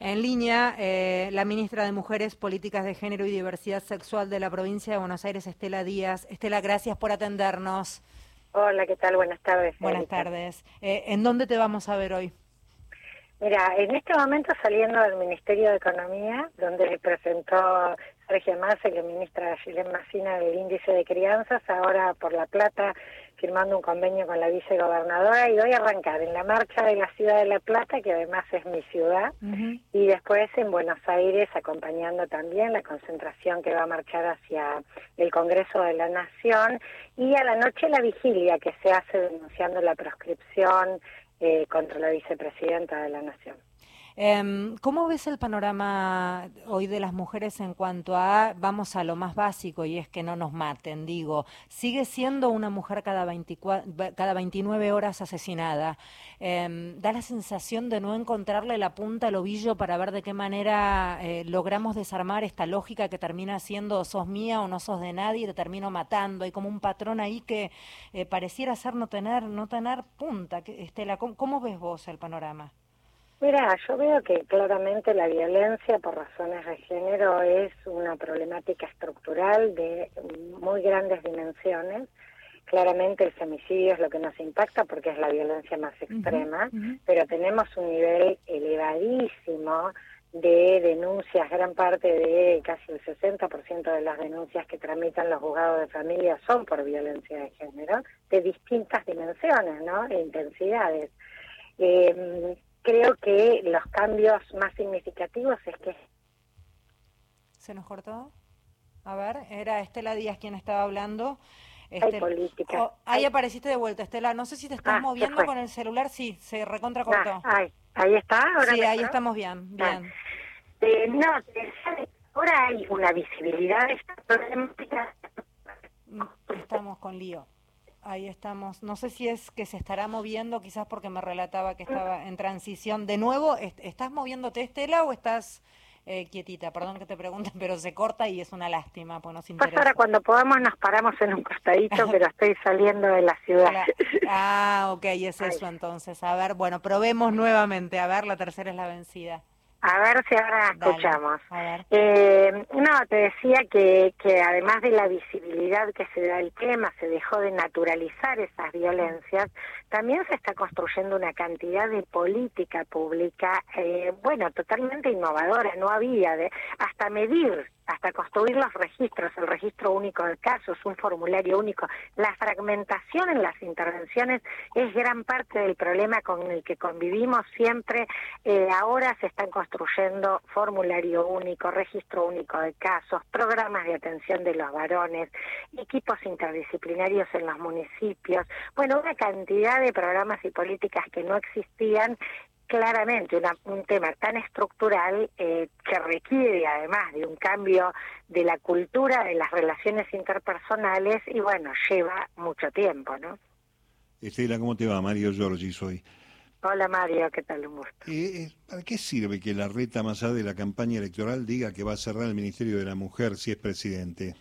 En línea, eh, la ministra de Mujeres, Políticas de Género y Diversidad Sexual de la provincia de Buenos Aires, Estela Díaz. Estela, gracias por atendernos. Hola, ¿qué tal? Buenas tardes. Buenas tardes. Eh, ¿En dónde te vamos a ver hoy? Mira, en este momento saliendo del Ministerio de Economía, donde presentó Sergio Massa la ministra Gilén Massina el índice de crianzas, ahora por La Plata firmando un convenio con la vicegobernadora y voy a arrancar en la marcha de la ciudad de La Plata, que además es mi ciudad, y después en Buenos Aires acompañando también la concentración que va a marchar hacia el Congreso de la Nación y a la noche la vigilia que se hace denunciando la proscripción eh, contra la vicepresidenta de la Nación. Em, ¿Cómo ves el panorama hoy de las mujeres en cuanto a, vamos a lo más básico, y es que no nos maten, digo, sigue siendo una mujer cada, 24, cada 29 horas asesinada? Em, da la sensación de no encontrarle la punta al ovillo para ver de qué manera eh, logramos desarmar esta lógica que termina siendo sos mía o no sos de nadie y te termino matando. Hay como un patrón ahí que eh, pareciera ser no tener, no tener punta. Estela, ¿cómo ves vos el panorama? Mira, yo veo que claramente la violencia por razones de género es una problemática estructural de muy grandes dimensiones. Claramente el femicidio es lo que nos impacta porque es la violencia más extrema, pero tenemos un nivel elevadísimo de denuncias, gran parte de casi el 60% de las denuncias que tramitan los juzgados de familia son por violencia de género, de distintas dimensiones, ¿no? E intensidades. Eh, creo que los cambios más significativos es que... ¿Se nos cortó? A ver, era Estela Díaz quien estaba hablando. Este, política. Oh, ahí apareciste de vuelta, Estela. No sé si te estás ah, moviendo con el celular. Sí, se recontra cortó. Ah, ahí, está. Ahora sí, ahí estamos bien. Ah. bien. Eh, no, ahora hay una visibilidad de esta problemática. Mm, estamos con lío. Ahí estamos. No sé si es que se estará moviendo, quizás porque me relataba que estaba en transición. De nuevo, ¿estás moviéndote, Estela, o estás eh, quietita? Perdón que te pregunte, pero se corta y es una lástima, pues nos Pues ahora cuando podamos nos paramos en un costadito, pero estoy saliendo de la ciudad. Ah, ok, es eso entonces. A ver, bueno, probemos nuevamente. A ver, la tercera es la vencida. A ver si ahora escuchamos. Eh, no, te decía que, que además de la visibilidad que se da el tema, se dejó de naturalizar esas violencias, también se está construyendo una cantidad de política pública, eh, bueno, totalmente innovadora, no había, de, hasta medir hasta construir los registros, el registro único de casos, un formulario único. La fragmentación en las intervenciones es gran parte del problema con el que convivimos siempre. Eh, ahora se están construyendo formulario único, registro único de casos, programas de atención de los varones, equipos interdisciplinarios en los municipios. Bueno, una cantidad de programas y políticas que no existían claramente un tema tan estructural eh, que requiere además de un cambio de la cultura de las relaciones interpersonales y bueno, lleva mucho tiempo, ¿no? Estela, ¿cómo te va? Mario Giorgi soy. Hola Mario, ¿qué tal? Un gusto. Eh, eh, ¿Para qué sirve que la reta más allá de la campaña electoral diga que va a cerrar el Ministerio de la Mujer si es presidente?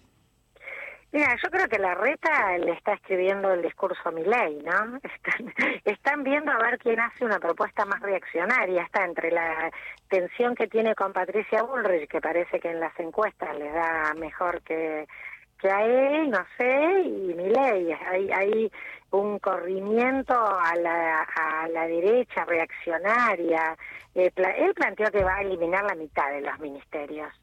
Mira, yo creo que la reta le está escribiendo el discurso a mi ley, ¿no? Están, viendo a ver quién hace una propuesta más reaccionaria. Está entre la tensión que tiene con Patricia Bullrich, que parece que en las encuestas le da mejor que, que a él, no sé, y mi ley. Hay, hay un corrimiento a la, a la derecha reaccionaria. Eh, él planteó que va a eliminar la mitad de los ministerios.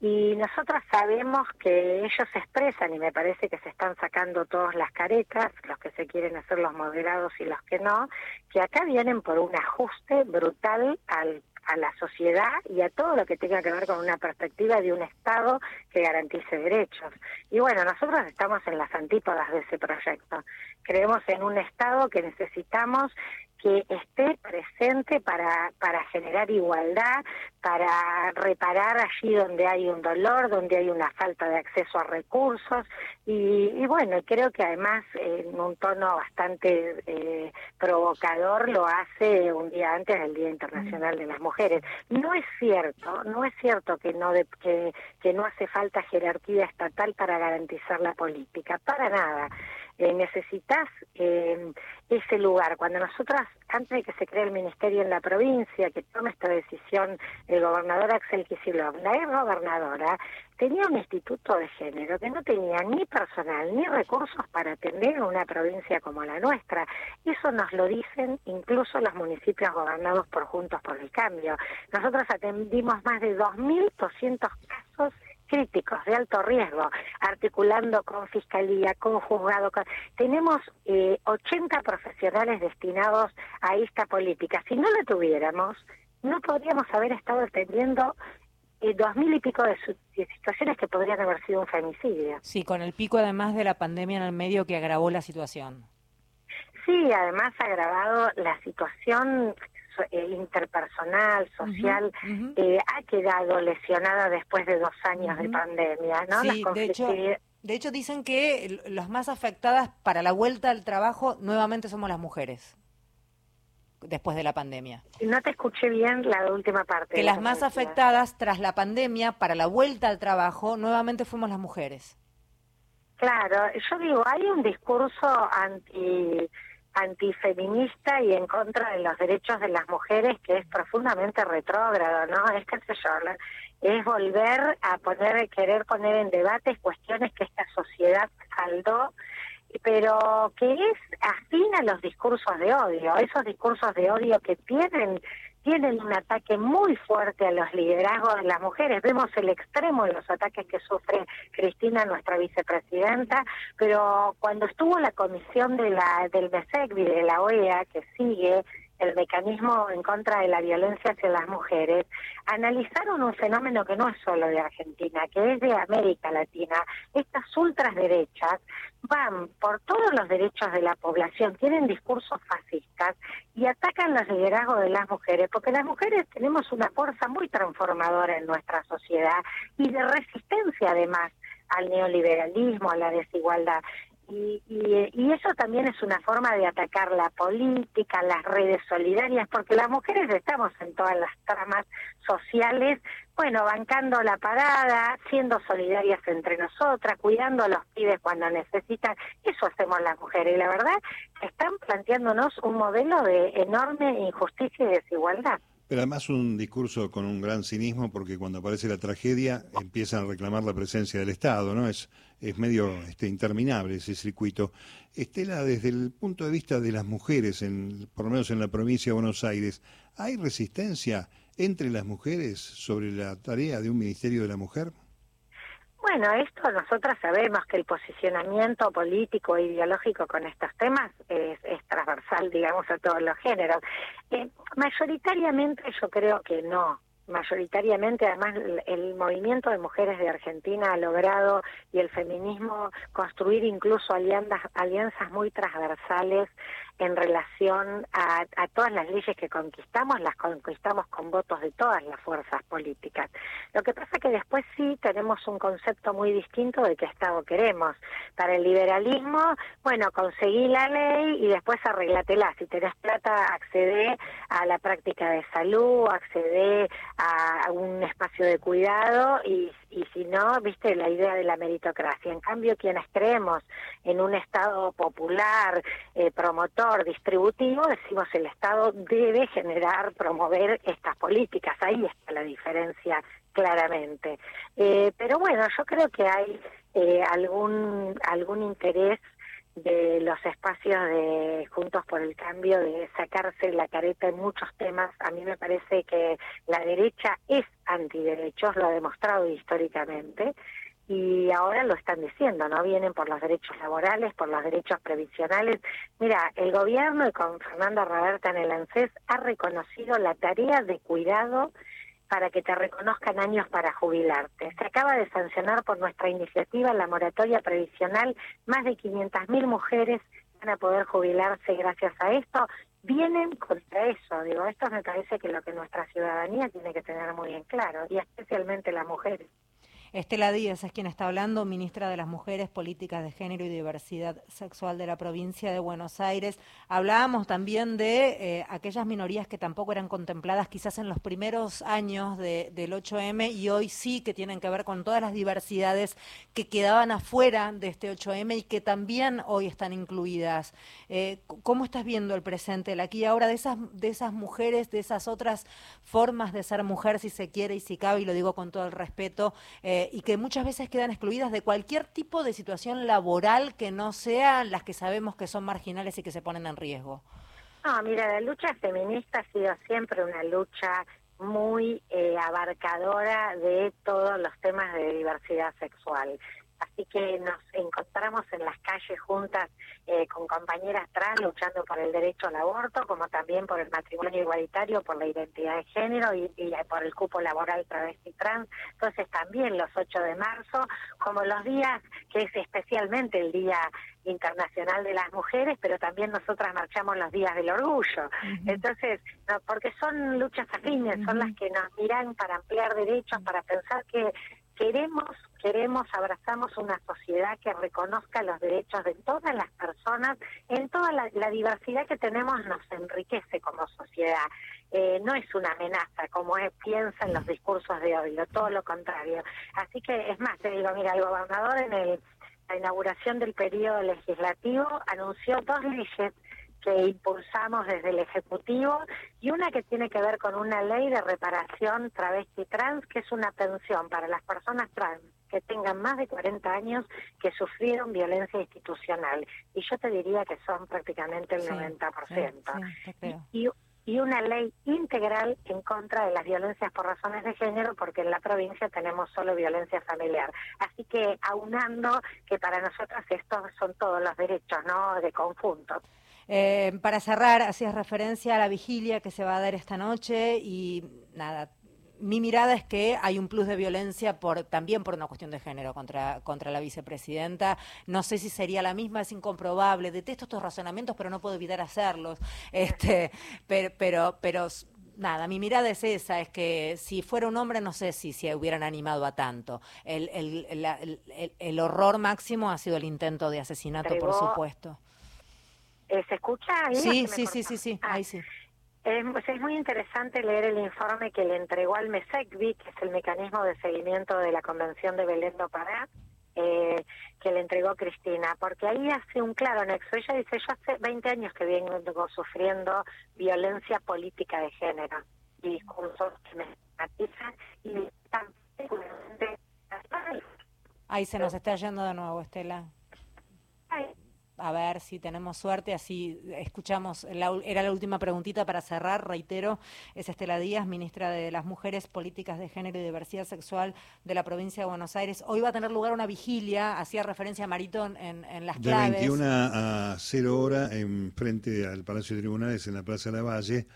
Y nosotros sabemos que ellos expresan y me parece que se están sacando todas las caretas, los que se quieren hacer los moderados y los que no, que acá vienen por un ajuste brutal al a la sociedad y a todo lo que tenga que ver con una perspectiva de un Estado que garantice derechos. Y bueno, nosotros estamos en las antípodas de ese proyecto. Creemos en un Estado que necesitamos que esté presente para, para generar igualdad, para reparar allí donde hay un dolor, donde hay una falta de acceso a recursos y, bueno, creo que además en un tono bastante eh, provocador lo hace un día antes del Día Internacional de las Mujeres. No es cierto, no es cierto que no, que, que no hace falta jerarquía estatal para garantizar la política, para nada. Eh, necesitas eh, ese lugar. Cuando nosotras, antes de que se cree el ministerio en la provincia, que tome esta decisión el gobernador Axel Kicillof, la ex gobernadora, tenía un instituto de género que no tenía ni personal ni recursos para atender una provincia como la nuestra. Eso nos lo dicen incluso los municipios gobernados por Juntos por el Cambio. Nosotros atendimos más de 2.200 casos críticos de alto riesgo, articulando con fiscalía, con juzgado. Tenemos eh, 80 profesionales destinados a esta política. Si no la tuviéramos, no podríamos haber estado atendiendo eh, dos mil y pico de, situaciones que podrían haber sido un femicidio. Sí, con el pico además de la pandemia en el medio que agravó la situación. Sí, además ha agravado la situación eh, interpersonal, social, eh, ha quedado lesionada después de dos años de pandemia, ¿no? Sí, de hecho, de hecho dicen que las más afectadas para la vuelta al trabajo nuevamente somos las mujeres después de la pandemia. No te escuché bien la última parte. Que las más afectadas tras la pandemia para la vuelta al trabajo nuevamente fuimos las mujeres. Claro, yo digo, hay un discurso anti antifeminista y en contra de los derechos de las mujeres que es profundamente retrógrado, ¿no? Es que sé yo, es volver a poner, querer poner en debate cuestiones que esta sociedad saldó pero que es afín a los discursos de odio, esos discursos de odio que tienen tienen un ataque muy fuerte a los liderazgos de las mujeres. Vemos el extremo de los ataques que sufre Cristina, nuestra vicepresidenta, pero cuando estuvo la comisión de la del MESECBI, de la OEA, que sigue el mecanismo en contra de la violencia hacia las mujeres, analizaron un fenómeno que no es solo de Argentina, que es de América Latina. Estas ultraderechas van por todos los derechos de la población, tienen discursos fascistas y atacan los liderazgos de las mujeres, porque las mujeres tenemos una fuerza muy transformadora en nuestra sociedad y de resistencia además al neoliberalismo, a la desigualdad. Y, y, eso también es una forma de atacar la política, las redes solidarias, porque las mujeres estamos en todas las tramas sociales, bueno, bancando la parada, siendo solidarias entre nosotras, cuidando a los pibes cuando necesitan, eso hacemos las mujeres. Y la verdad, están planteándonos un modelo de enorme injusticia y desigualdad. Pero además un discurso con un gran cinismo porque cuando aparece la tragedia empiezan a reclamar la presencia del Estado, ¿no? Es, es medio este, interminable ese circuito. Estela, desde el punto de vista de las mujeres, en, por lo menos en la provincia de Buenos Aires, ¿hay resistencia entre las mujeres sobre la tarea de un Ministerio de la Mujer? Bueno, esto nosotras sabemos que el posicionamiento político e ideológico con estos temas es, transversal, digamos, a todos los géneros. Eh, mayoritariamente yo creo que no. Mayoritariamente, además, el, movimiento de mujeres de Argentina ha logrado y el feminismo construir incluso alianzas, alianzas muy transversales en relación a, todas las leyes que conquistamos, las conquistamos con votos de todas las fuerzas políticas. Lo que pasa que después sí tenemos un concepto muy distinto de qué Estado queremos. Para el liberalismo, bueno, conseguí la ley y después arreglatela. Si tenés plata, accede a la práctica de salud, accede a un espacio de cuidado y, y si no, viste la idea de la meritocracia. En cambio, quienes creemos en un Estado popular, eh, promotor, distributivo, decimos el Estado debe generar, promover estas políticas. Ahí está la diferencia claramente. Eh, pero bueno, yo creo que hay eh, algún algún interés de los espacios de Juntos por el Cambio de sacarse la careta en muchos temas. A mí me parece que la derecha es antiderechos, lo ha demostrado históricamente y ahora lo están diciendo, ¿no? Vienen por los derechos laborales, por los derechos previsionales. Mira, el gobierno y con Fernando Roberta en el ANSES ha reconocido la tarea de cuidado para que te reconozcan años para jubilarte. Se acaba de sancionar por nuestra iniciativa la moratoria previsional. Más de 500.000 mujeres van a poder jubilarse gracias a esto. Vienen contra eso. Digo, esto me parece que lo que nuestra ciudadanía tiene que tener muy en claro, y especialmente las mujeres. Estela Díaz es quien está hablando, ministra de las Mujeres, Políticas de Género y Diversidad Sexual de la provincia de Buenos Aires. Hablábamos también de eh, aquellas minorías que tampoco eran contempladas quizás en los primeros años del 8M y hoy sí que tienen que ver con todas las diversidades que quedaban afuera de este 8M y que también hoy están incluidas. Eh, ¿Cómo estás viendo el presente, el aquí y ahora de esas, de esas mujeres, de esas otras formas de ser mujer, si se quiere y si cabe, y lo digo con todo el respeto? Eh, eh, y que muchas veces quedan excluidas de cualquier tipo de situación laboral que no sean las que sabemos que son marginales y que se ponen en riesgo. No, mira, la lucha feminista ha sido siempre una lucha muy eh, abarcadora de todos los temas de diversidad sexual. Así que nos encontramos en las calles juntas eh, con compañeras trans luchando por el derecho al aborto, como también por el matrimonio igualitario, por la identidad de género y, por el cupo laboral travesti trans. Entonces también los 8 de marzo, como los días que es especialmente el Día Internacional de las Mujeres, pero también nosotras marchamos los días del orgullo. Entonces, porque son luchas afines, son las que nos miran para ampliar derechos, para pensar que queremos queremos, abrazamos una sociedad que reconozca los derechos de todas las personas, en toda la, diversidad que tenemos nos enriquece como sociedad. Eh, no es una amenaza como es, piensan los discursos de hoy, todo lo contrario. Así que es más, te digo, mira, el gobernador en el, la inauguración del periodo legislativo anunció dos leyes que impulsamos desde el Ejecutivo y una que tiene que ver con una ley de reparación travesti trans, que es una pensión para las personas trans que tengan más de 40 años que sufrieron violencia institucional. Y yo te diría que son prácticamente el 90%. y, y una ley integral en contra de las violencias por razones de género, porque en la provincia tenemos solo violencia familiar. Así que aunando que para nosotros estos son todos los derechos, ¿no? De conjunto. Eh, para cerrar, hacías referencia a la vigilia que se va a dar esta noche y nada, mi mirada es que hay un plus de violencia por también por una cuestión de género contra, contra la vicepresidenta. No sé si sería la misma, es incomprobable. Detesto estos razonamientos, pero no puedo evitar hacerlos. Este, pero, pero, pero nada, mi mirada es esa, es que si fuera un hombre no sé si se hubieran animado a tanto. El, el, el, horror máximo ha sido el intento de asesinato, por supuesto. Eh, ¿Se escucha ahí? Sí, sí, sí, sí, sí, ahí sí. pues es muy interesante leer el informe que le entregó al MESECBI, que es el mecanismo de seguimiento de la Convención de Belén do Pará, eh, que le entregó Cristina, porque ahí hace un claro nexo. Ella dice, yo hace 20 años que vengo sufriendo violencia política de género y discursos que me matizan y Ahí se nos está yendo de nuevo, Estela a ver si tenemos suerte, así escuchamos, era la última preguntita para cerrar, reitero, es Estela Díaz, ministra de las Mujeres, Políticas de Género y Diversidad Sexual de la provincia de Buenos Aires. Hoy va a tener lugar una vigilia, hacía referencia a Maritón en, en las de claves. De 21 a 0 hora en frente al Palacio de Tribunales en la Plaza de la Valle,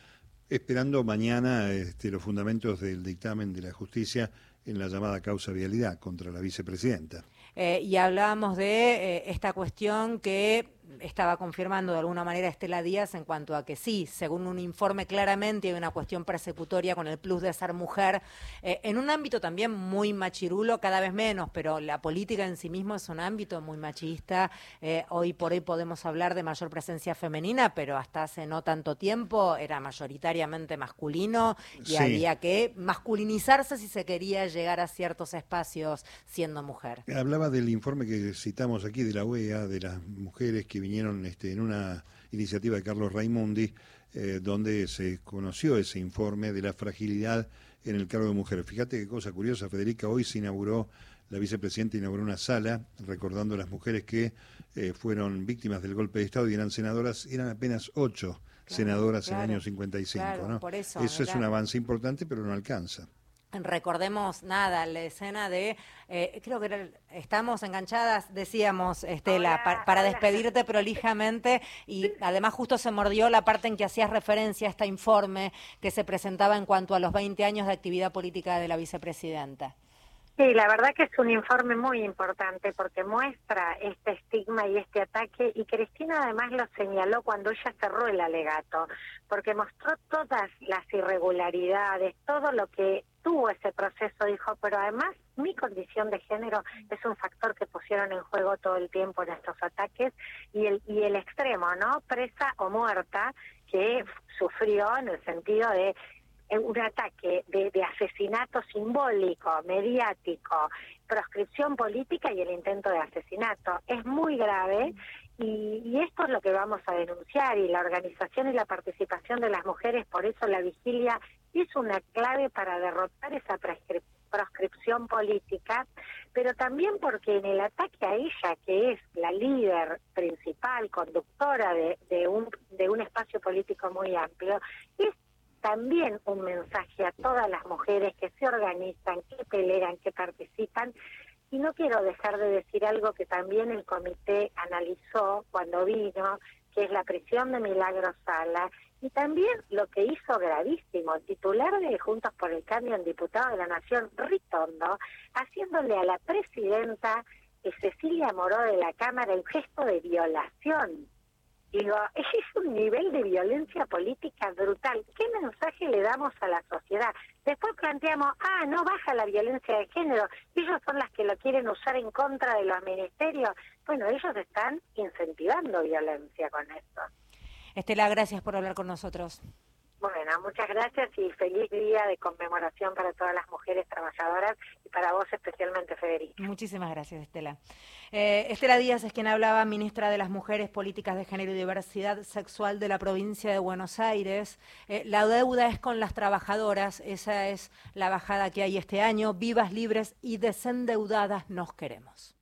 esperando mañana este, los fundamentos del dictamen de la justicia en la llamada causa vialidad contra la vicepresidenta. Eh, y hablábamos de eh, esta cuestión que estaba confirmando de alguna manera Estela Díaz en cuanto a que sí, según un informe claramente hay una cuestión persecutoria con el plus de ser mujer, eh, en un ámbito también muy machirulo, cada vez menos, pero la política en sí mismo es un ámbito muy machista. Eh, hoy por hoy podemos hablar de mayor presencia femenina, pero hasta hace no tanto tiempo era mayoritariamente masculino y había que masculinizarse si se quería llegar a ciertos espacios siendo mujer. Hablaba del informe que citamos aquí de la OEA, de las mujeres que vinieron este, en una iniciativa de Carlos Raimundi, eh, donde se conoció ese informe de la fragilidad en el cargo de mujer. Fíjate qué cosa curiosa, Federica, hoy se inauguró, la vicepresidenta inauguró una sala recordando a las mujeres que eh, fueron víctimas del golpe de Estado y eran senadoras, eran apenas ocho senadoras en el año 55. ¿no? eso, eso es un avance importante, pero no alcanza recordemos nada, la escena de, eh, creo que estamos enganchadas, decíamos, Estela, para despedirte prolijamente y además justo se mordió la parte en que hacías referencia a este informe que se presentaba en cuanto a los 20 años de actividad política de la vicepresidenta. Sí, la verdad que es un informe muy importante porque muestra este estigma y este ataque y Cristina además lo señaló cuando ella cerró el alegato, porque mostró todas las irregularidades, todo lo que tuvo ese proceso, dijo, pero además mi condición de género es un factor que pusieron en juego todo el tiempo en estos ataques y el, y el extremo, ¿no? Presa o muerta que sufrió en el sentido de un ataque de, asesinato simbólico, mediático, proscripción política y el intento de asesinato. Es muy grave y, esto es lo que vamos a denunciar y la organización y la participación de las mujeres, por eso la vigilia es una clave para derrotar esa proscripción política, pero también porque en el ataque a ella, que es la líder principal, conductora de, de, un, de un espacio político muy amplio, es también un mensaje a todas las mujeres que se organizan, que pelean, que participan. Y no quiero dejar de decir algo que también el comité analizó cuando vino, que es la prisión de Milagro Sala, y también lo que hizo gravísimo, el titular de Juntos por el Cambio en Diputado de la Nación, Ritondo, haciéndole a la presidenta Cecilia Moró de la Cámara el gesto de violación Digo, es un nivel de violencia política brutal. ¿Qué mensaje le damos a la sociedad? Después planteamos, ah, no baja la violencia de género, ellos son las que lo quieren usar en contra de los ministerios. Bueno, ellos están incentivando violencia con esto. Estela, gracias por hablar con nosotros. Bueno, muchas gracias y feliz día de conmemoración para todas las mujeres trabajadoras y para vos especialmente, Federica. Muchísimas gracias, Estela. Eh, Estela Díaz es quien hablaba, ministra de las Mujeres, Políticas de Género y Diversidad Sexual de la provincia de Buenos Aires. Eh, la deuda es con las trabajadoras, esa es la bajada que hay este año. Vivas, libres y desendeudadas nos queremos.